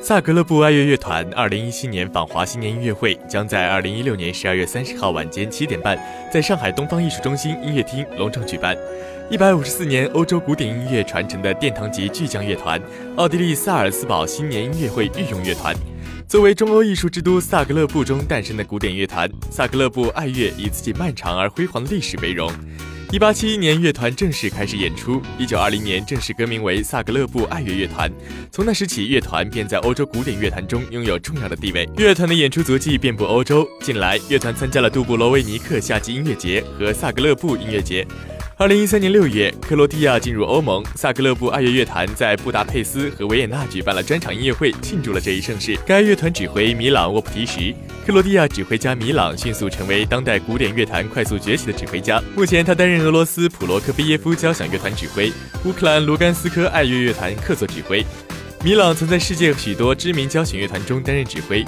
萨格勒布爱乐乐团二零一七年访华新年音乐会将在二零一六年十二月三十号晚间七点半，在上海东方艺术中心音乐厅隆重举办。一百五十四年欧洲古典音乐传承的殿堂级巨匠乐团——奥地利萨尔斯堡新年音乐会御用乐团，作为中欧艺术之都萨格勒布中诞生的古典乐团，萨格勒布爱乐以自己漫长而辉煌的历史为荣。一八七一年，乐团正式开始演出。一九二零年，正式更名为萨格勒布爱乐乐团。从那时起，乐团便在欧洲古典乐坛中拥有重要的地位。乐团的演出足迹遍布欧洲。近来，乐团参加了杜布罗维尼克夏季音乐节和萨格勒布音乐节。二零一三年六月，克罗地亚进入欧盟，萨格勒布爱乐乐团在布达佩斯和维也纳举办了专场音乐会，庆祝了这一盛事。该乐团指挥米朗沃普提什，克罗地亚指挥家米朗迅速成为当代古典乐坛快速崛起的指挥家。目前，他担任俄罗斯普罗科菲耶夫交响乐团指挥，乌克兰卢甘斯科爱乐乐团客座指挥。米朗曾在世界许多知名交响乐团中担任指挥，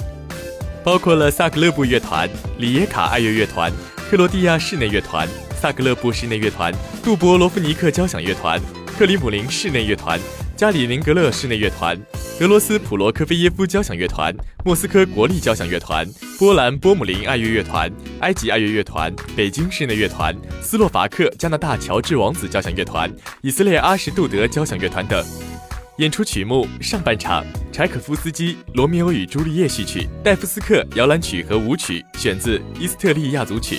包括了萨格勒布乐团、里耶卡爱乐乐团、克罗地亚室内乐团。萨格勒布室内乐团、杜博罗夫尼克交响乐团、克里姆林室内乐团、加里宁格勒室内乐团、俄罗斯普罗科菲耶夫交响乐团、莫斯科国立交响乐团、波兰波姆林爱乐乐团、埃及爱乐乐团、北京室内乐团、斯洛伐克加拿大乔治王子交响乐团、以色列阿什杜德交响乐团等。演出曲目：上半场，柴可夫斯基《罗密欧与朱丽叶》序曲，戴夫斯克摇篮曲和舞曲，选自《伊斯特利亚组曲》。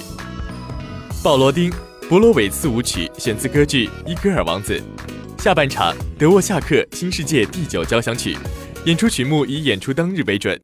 鲍罗丁《博罗韦茨舞曲》选自歌剧《伊戈尔王子》。下半场，德沃夏克《新世界第九交响曲》。演出曲目以演出当日为准。